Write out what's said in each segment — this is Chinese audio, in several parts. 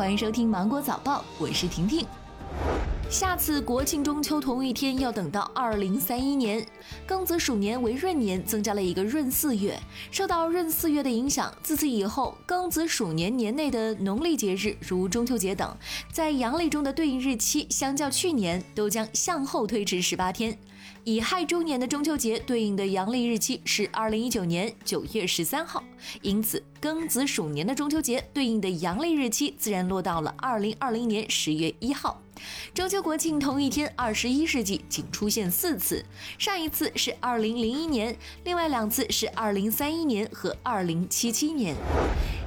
欢迎收听芒果早报，我是婷婷。下次国庆中秋同一天要等到二零三一年，庚子鼠年为闰年，增加了一个闰四月。受到闰四月的影响，自此以后，庚子鼠年年内的农历节日，如中秋节等，在阳历中的对应日期，相较去年都将向后推迟十八天。乙亥猪年的中秋节对应的阳历日期是二零一九年九月十三号，因此庚子鼠年的中秋节对应的阳历日期自然落到了二零二零年十月一号。中秋国庆同一天，二十一世纪仅出现四次，上一次是二零零一年，另外两次是二零三一年和二零七七年。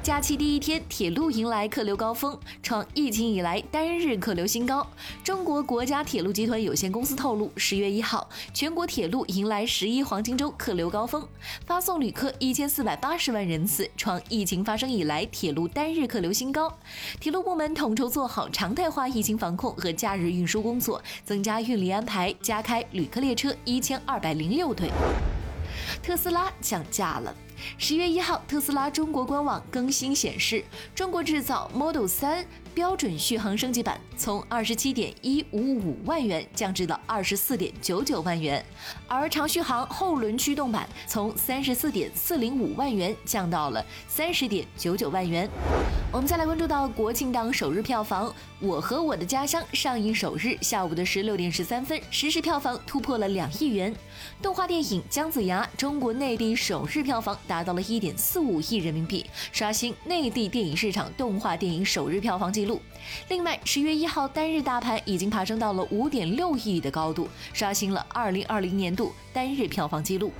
假期第一天，铁路迎来客流高峰，创疫情以来单日客流新高。中国国家铁路集团有限公司透露，十月一号，全国铁路迎来十一黄金周客流高峰，发送旅客一千四百八十万人次，创疫情发生以来铁路单日客流新高。铁路部门统筹做好常态化疫情防控和假日运输工作，增加运力安排，加开旅客列车一千二百零六对。特斯拉降价了。十月一号，特斯拉中国官网更新显示，中国制造 Model 3标准续航升级版从二十七点一五五万元降至了二十四点九九万元，而长续航后轮驱动版从三十四点四零五万元降到了三十点九九万元。我们再来关注到国庆档首日票房，《我和我的家乡》上映首日下午的十六点十三分，实时票房突破了两亿元。动画电影《姜子牙》中国内地首日票房达到了一点四五亿人民币，刷新内地电影市场动画电影首日票房纪录。另外，十月一号单日大盘已经爬升到了五点六亿的高度，刷新了二零二零年度单日票房纪录。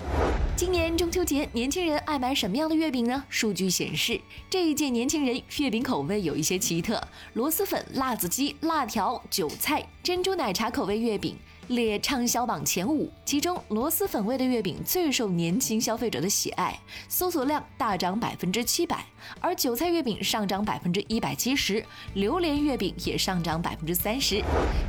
今年中秋节，年轻人爱买什么样的月饼呢？数据显示，这一届年轻人月饼口味有一些奇特，螺蛳粉、辣子鸡、辣条、韭菜、珍珠奶茶口味月饼。列畅销榜前五，其中螺蛳粉味的月饼最受年轻消费者的喜爱，搜索量大涨百分之七百，而韭菜月饼上涨百分之一百七十，榴莲月饼也上涨百分之三十。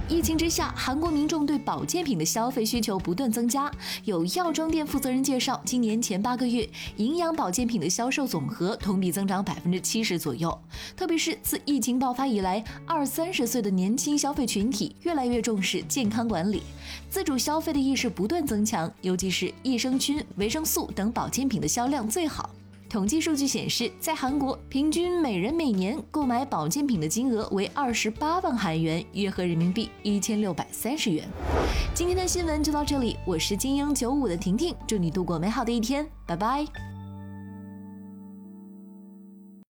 疫情之下，韩国民众对保健品的消费需求不断增加。有药妆店负责人介绍，今年前八个月，营养保健品的销售总和同比增长百分之七十左右。特别是自疫情爆发以来，二三十岁的年轻消费群体越来越重视健康管理。自主消费的意识不断增强，尤其是益生菌、维生素等保健品的销量最好。统计数据显示，在韩国，平均每人每年购买保健品的金额为二十八万韩元，约合人民币一千六百三十元。今天的新闻就到这里，我是精英九五的婷婷，祝你度过美好的一天，拜拜。